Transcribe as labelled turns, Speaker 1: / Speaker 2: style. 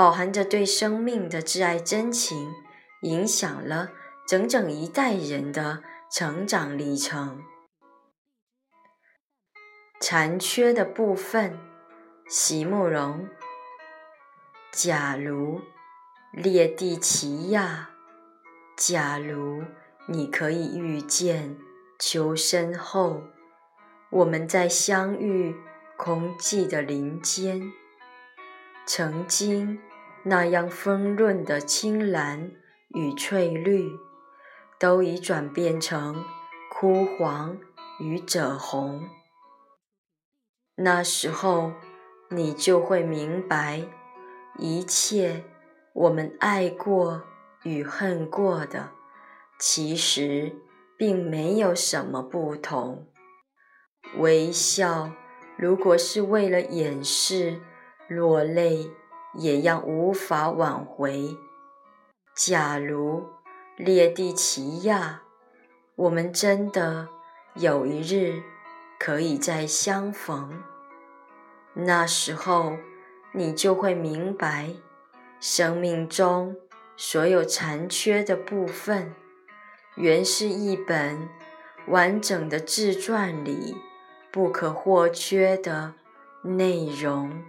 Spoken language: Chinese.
Speaker 1: 饱含着对生命的挚爱真情，影响了整整一代人的成长历程。残缺的部分，席慕容。假如列地奇亚，假如你可以遇见秋深后，我们在相遇空寂的林间，曾经。那样丰润的青蓝与翠绿，都已转变成枯黄与赭红。那时候，你就会明白，一切我们爱过与恨过的，其实并没有什么不同。微笑，如果是为了掩饰落泪。也让无法挽回。假如列地奇亚，我们真的有一日可以再相逢，那时候你就会明白，生命中所有残缺的部分，原是一本完整的自传里不可或缺的内容。